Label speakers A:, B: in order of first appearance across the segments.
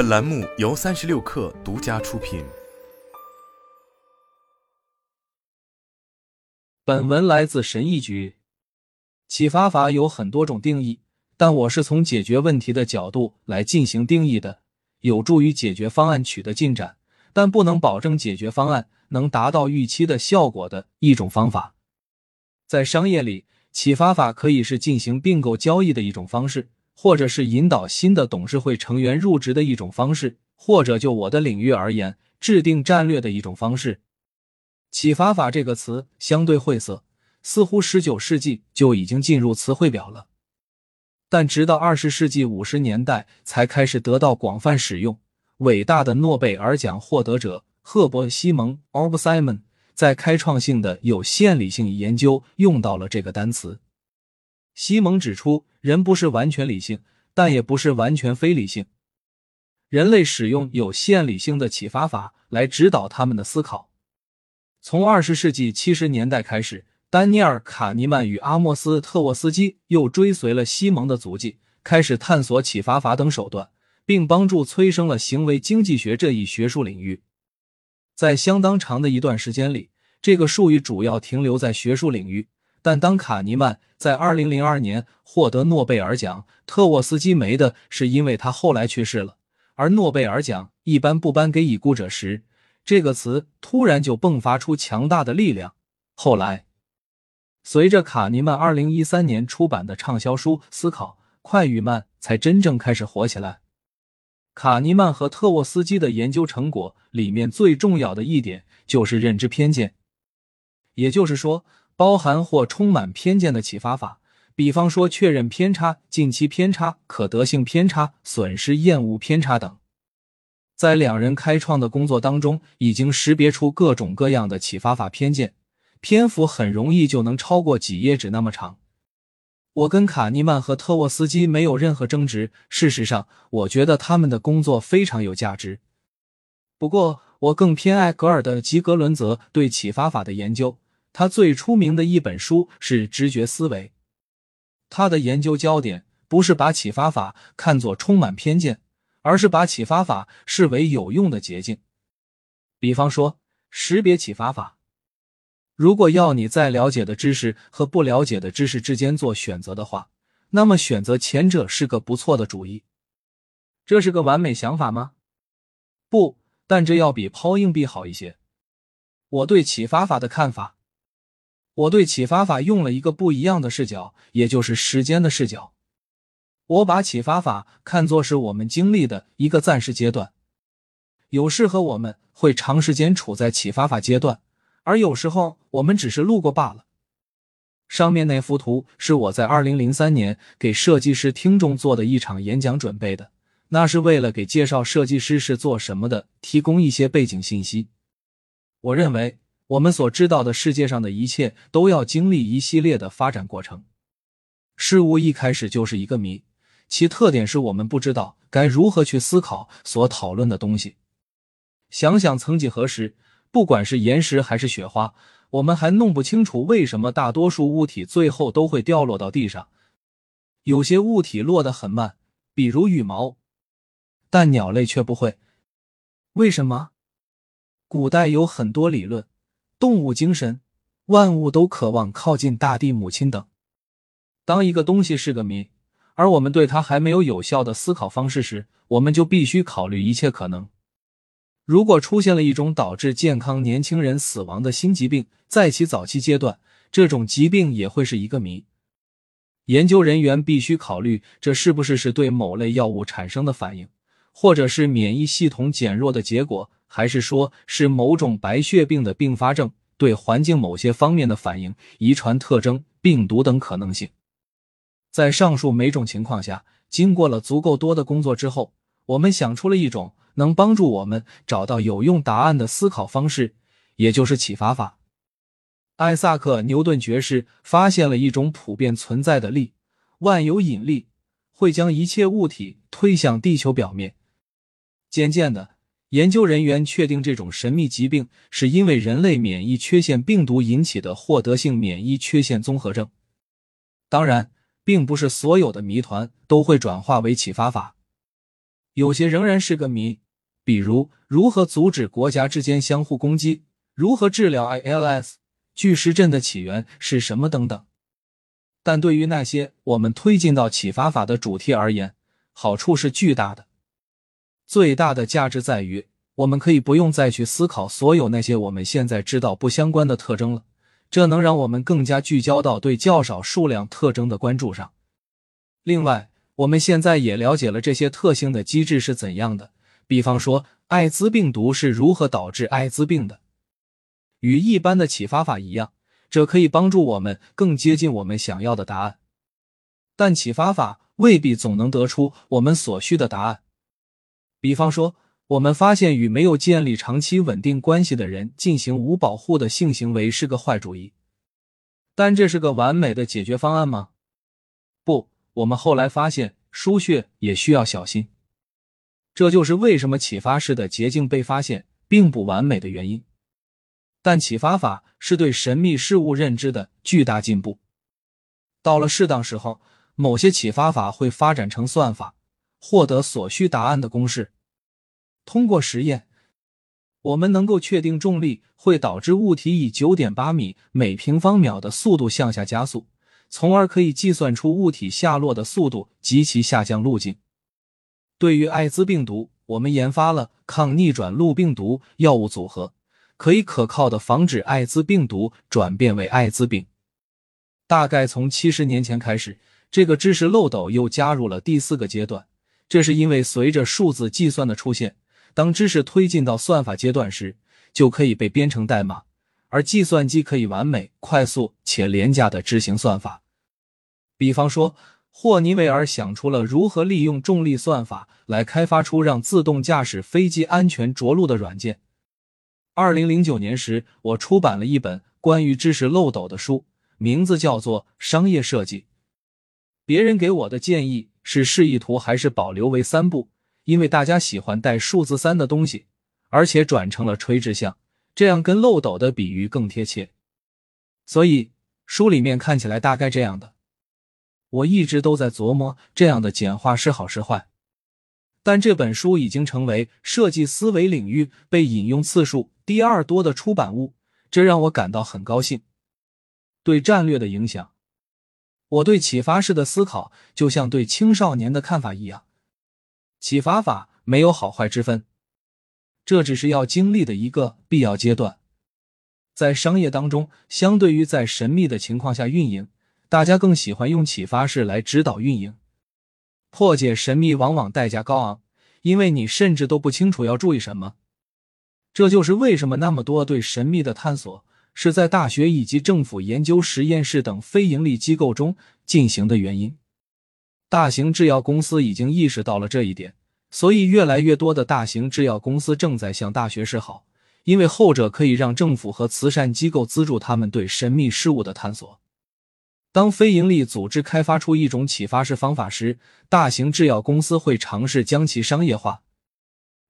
A: 本栏目由三十六氪独家出品。
B: 本文来自神医局。启发法有很多种定义，但我是从解决问题的角度来进行定义的，有助于解决方案取得进展，但不能保证解决方案能达到预期的效果的一种方法。在商业里，启发法可以是进行并购交易的一种方式，或者是引导新的董事会成员入职的一种方式，或者就我的领域而言，制定战略的一种方式。启发法这个词相对晦涩，似乎十九世纪就已经进入词汇表了，但直到二十世纪五十年代才开始得到广泛使用。伟大的诺贝尔奖获得者赫伯·西蒙 （Orb Simon） 在开创性的有限理性研究用到了这个单词。西蒙指出，人不是完全理性，但也不是完全非理性。人类使用有限理性的启发法来指导他们的思考。从二十世纪七十年代开始，丹尼尔·卡尼曼与阿莫斯·特沃斯基又追随了西蒙的足迹，开始探索启发法等手段，并帮助催生了行为经济学这一学术领域。在相当长的一段时间里，这个术语主要停留在学术领域。但当卡尼曼在二零零二年获得诺贝尔奖，特沃斯基没的是因为他后来去世了，而诺贝尔奖一般不颁给已故者时。这个词突然就迸发出强大的力量。后来，随着卡尼曼二零一三年出版的畅销书《思考快与慢》才真正开始火起来。卡尼曼和特沃斯基的研究成果里面最重要的一点就是认知偏见，也就是说，包含或充满偏见的启发法，比方说确认偏差、近期偏差、可得性偏差、损失厌恶偏差等。在两人开创的工作当中，已经识别出各种各样的启发法偏见，篇幅很容易就能超过几页纸那么长。我跟卡尼曼和特沃斯基没有任何争执，事实上，我觉得他们的工作非常有价值。不过，我更偏爱格尔的吉格伦泽对启发法的研究。他最出名的一本书是《直觉思维》，他的研究焦点不是把启发法看作充满偏见。而是把启发法视为有用的捷径，比方说识别启发法。如果要你在了解的知识和不了解的知识之间做选择的话，那么选择前者是个不错的主意。这是个完美想法吗？不，但这要比抛硬币好一些。我对启发法的看法，我对启发法用了一个不一样的视角，也就是时间的视角。我把启发法看作是我们经历的一个暂时阶段，有适合我们会长时间处在启发法阶段，而有时候我们只是路过罢了。上面那幅图是我在二零零三年给设计师听众做的一场演讲准备的，那是为了给介绍设计师是做什么的提供一些背景信息。我认为我们所知道的世界上的一切都要经历一系列的发展过程，事物一开始就是一个谜。其特点是我们不知道该如何去思考所讨论的东西。想想曾几何时，不管是岩石还是雪花，我们还弄不清楚为什么大多数物体最后都会掉落到地上。有些物体落得很慢，比如羽毛，但鸟类却不会。为什么？古代有很多理论，动物精神，万物都渴望靠近大地母亲等。当一个东西是个谜。而我们对它还没有有效的思考方式时，我们就必须考虑一切可能。如果出现了一种导致健康年轻人死亡的新疾病，在其早期阶段，这种疾病也会是一个谜。研究人员必须考虑，这是不是是对某类药物产生的反应，或者是免疫系统减弱的结果，还是说是某种白血病的并发症对环境某些方面的反应、遗传特征、病毒等可能性。在上述每种情况下，经过了足够多的工作之后，我们想出了一种能帮助我们找到有用答案的思考方式，也就是启发法。艾萨克·牛顿爵士发现了一种普遍存在的力——万有引力，会将一切物体推向地球表面。渐渐的，研究人员确定这种神秘疾病是因为人类免疫缺陷病毒引起的获得性免疫缺陷综合症。当然。并不是所有的谜团都会转化为启发法。有些仍然是个谜，比如如何阻止国家之间相互攻击，如何治疗 ILS，巨石阵的起源是什么等等。但对于那些我们推进到启发法的主题而言，好处是巨大的。最大的价值在于，我们可以不用再去思考所有那些我们现在知道不相关的特征了，这能让我们更加聚焦到对较少数量特征的关注上。另外，我们现在也了解了这些特性的机制是怎样的，比方说，艾滋病毒是如何导致艾滋病的。与一般的启发法一样。这可以帮助我们更接近我们想要的答案，但启发法未必总能得出我们所需的答案。比方说，我们发现与没有建立长期稳定关系的人进行无保护的性行为是个坏主意，但这是个完美的解决方案吗？不，我们后来发现输血也需要小心。这就是为什么启发式的捷径被发现并不完美的原因。但启发法是对神秘事物认知的巨大进步。到了适当时候，某些启发法会发展成算法，获得所需答案的公式。通过实验，我们能够确定重力会导致物体以九点八米每平方秒的速度向下加速，从而可以计算出物体下落的速度及其下降路径。对于艾滋病毒，我们研发了抗逆转录病毒药物组合。可以可靠的防止艾滋病毒转变为艾滋病。大概从七十年前开始，这个知识漏斗又加入了第四个阶段。这是因为随着数字计算的出现，当知识推进到算法阶段时，就可以被编成代码，而计算机可以完美、快速且廉价的执行算法。比方说，霍尼韦尔想出了如何利用重力算法来开发出让自动驾驶飞机安全着陆的软件。二零零九年时，我出版了一本关于知识漏斗的书，名字叫做《商业设计》。别人给我的建议是示意图还是保留为三步，因为大家喜欢带数字三的东西，而且转成了垂直向，这样跟漏斗的比喻更贴切。所以书里面看起来大概这样的。我一直都在琢磨这样的简化是好是坏。但这本书已经成为设计思维领域被引用次数第二多的出版物，这让我感到很高兴。对战略的影响，我对启发式的思考就像对青少年的看法一样，启发法没有好坏之分，这只是要经历的一个必要阶段。在商业当中，相对于在神秘的情况下运营，大家更喜欢用启发式来指导运营。破解神秘往往代价高昂，因为你甚至都不清楚要注意什么。这就是为什么那么多对神秘的探索是在大学以及政府研究实验室等非营利机构中进行的原因。大型制药公司已经意识到了这一点，所以越来越多的大型制药公司正在向大学示好，因为后者可以让政府和慈善机构资助他们对神秘事物的探索。当非营利组织开发出一种启发式方法时，大型制药公司会尝试将其商业化。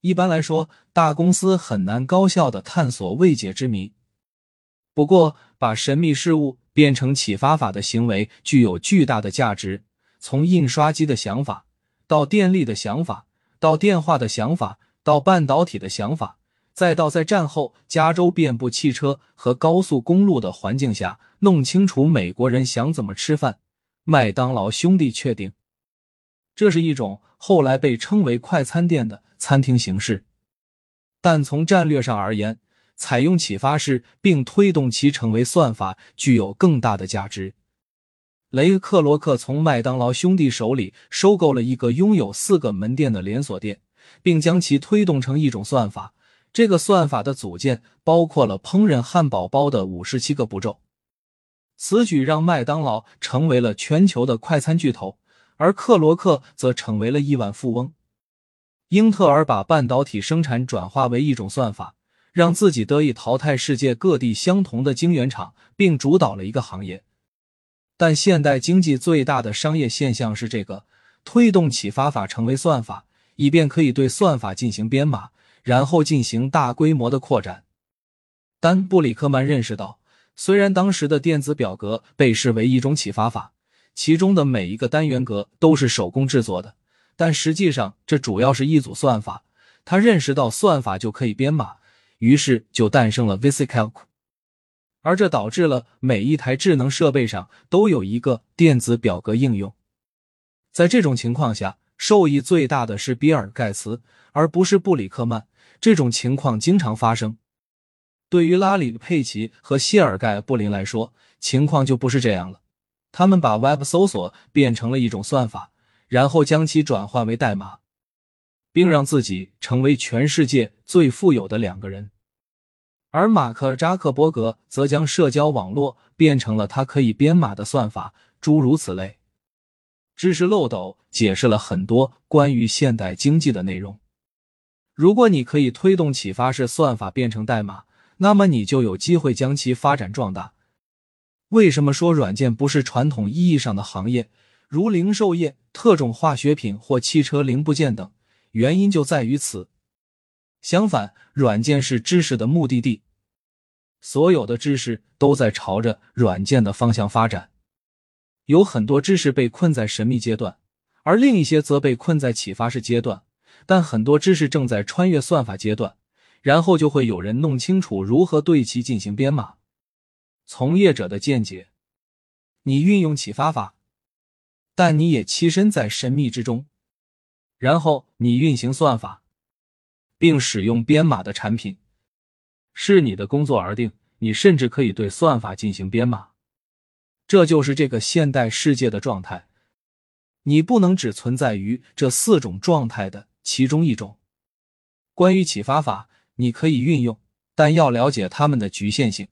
B: 一般来说，大公司很难高效的探索未解之谜。不过，把神秘事物变成启发法的行为具有巨大的价值。从印刷机的想法，到电力的想法，到电话的想法，到半导体的想法。再到在战后加州遍布汽车和高速公路的环境下，弄清楚美国人想怎么吃饭。麦当劳兄弟确定，这是一种后来被称为快餐店的餐厅形式。但从战略上而言，采用启发式并推动其成为算法，具有更大的价值。雷克罗克从麦当劳兄弟手里收购了一个拥有四个门店的连锁店，并将其推动成一种算法。这个算法的组件包括了烹饪汉堡包的五十七个步骤。此举让麦当劳成为了全球的快餐巨头，而克罗克则成为了亿万富翁。英特尔把半导体生产转化为一种算法，让自己得以淘汰世界各地相同的晶圆厂，并主导了一个行业。但现代经济最大的商业现象是这个：推动启发法成为算法，以便可以对算法进行编码。然后进行大规模的扩展。丹布里克曼认识到，虽然当时的电子表格被视为一种启发法，其中的每一个单元格都是手工制作的，但实际上这主要是一组算法。他认识到算法就可以编码，于是就诞生了 VisiCalc，而这导致了每一台智能设备上都有一个电子表格应用。在这种情况下，受益最大的是比尔盖茨，而不是布里克曼。这种情况经常发生。对于拉里·佩奇和谢尔盖·布林来说，情况就不是这样了。他们把 Web 搜索变成了一种算法，然后将其转换为代码，并让自己成为全世界最富有的两个人。而马克·扎克伯格则将社交网络变成了他可以编码的算法，诸如此类。知识漏斗解释了很多关于现代经济的内容。如果你可以推动启发式算法变成代码，那么你就有机会将其发展壮大。为什么说软件不是传统意义上的行业，如零售业、特种化学品或汽车零部件等？原因就在于此。相反，软件是知识的目的地，所有的知识都在朝着软件的方向发展。有很多知识被困在神秘阶段，而另一些则被困在启发式阶段。但很多知识正在穿越算法阶段，然后就会有人弄清楚如何对其进行编码。从业者的见解：你运用启发法，但你也栖身在神秘之中。然后你运行算法，并使用编码的产品，是你的工作而定。你甚至可以对算法进行编码。这就是这个现代世界的状态。你不能只存在于这四种状态的。其中一种，关于启发法，你可以运用，但要了解它们的局限性。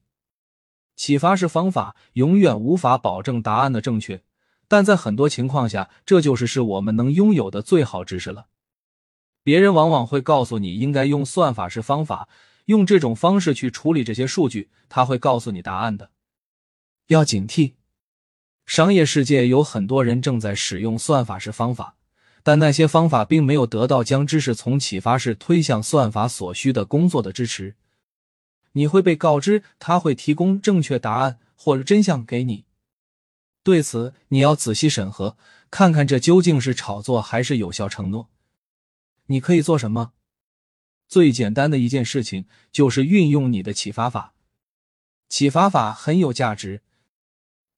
B: 启发式方法永远无法保证答案的正确，但在很多情况下，这就是是我们能拥有的最好知识了。别人往往会告诉你应该用算法式方法，用这种方式去处理这些数据，他会告诉你答案的。要警惕，商业世界有很多人正在使用算法式方法。但那些方法并没有得到将知识从启发式推向算法所需的工作的支持。你会被告知他会提供正确答案或者真相给你，对此你要仔细审核，看看这究竟是炒作还是有效承诺。你可以做什么？最简单的一件事情就是运用你的启发法。启发法很有价值，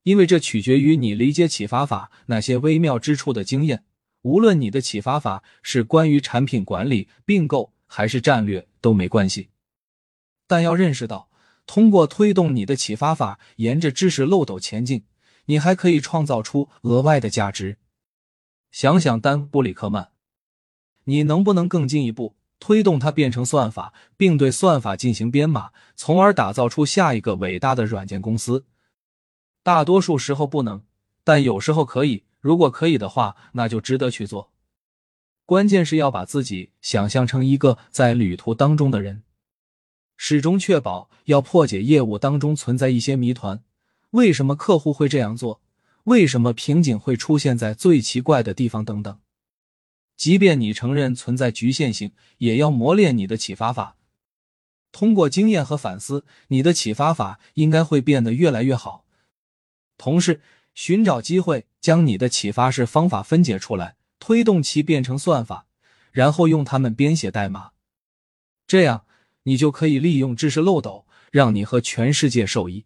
B: 因为这取决于你理解启发法那些微妙之处的经验。无论你的启发法是关于产品管理、并购还是战略都没关系，但要认识到，通过推动你的启发法沿着知识漏斗前进，你还可以创造出额外的价值。想想丹·布里克曼，你能不能更进一步推动它变成算法，并对算法进行编码，从而打造出下一个伟大的软件公司？大多数时候不能，但有时候可以。如果可以的话，那就值得去做。关键是要把自己想象成一个在旅途当中的人，始终确保要破解业务当中存在一些谜团。为什么客户会这样做？为什么瓶颈会出现在最奇怪的地方？等等。即便你承认存在局限性，也要磨练你的启发法。通过经验和反思，你的启发法应该会变得越来越好。同时，寻找机会，将你的启发式方法分解出来，推动其变成算法，然后用它们编写代码。这样，你就可以利用知识漏斗，让你和全世界受益。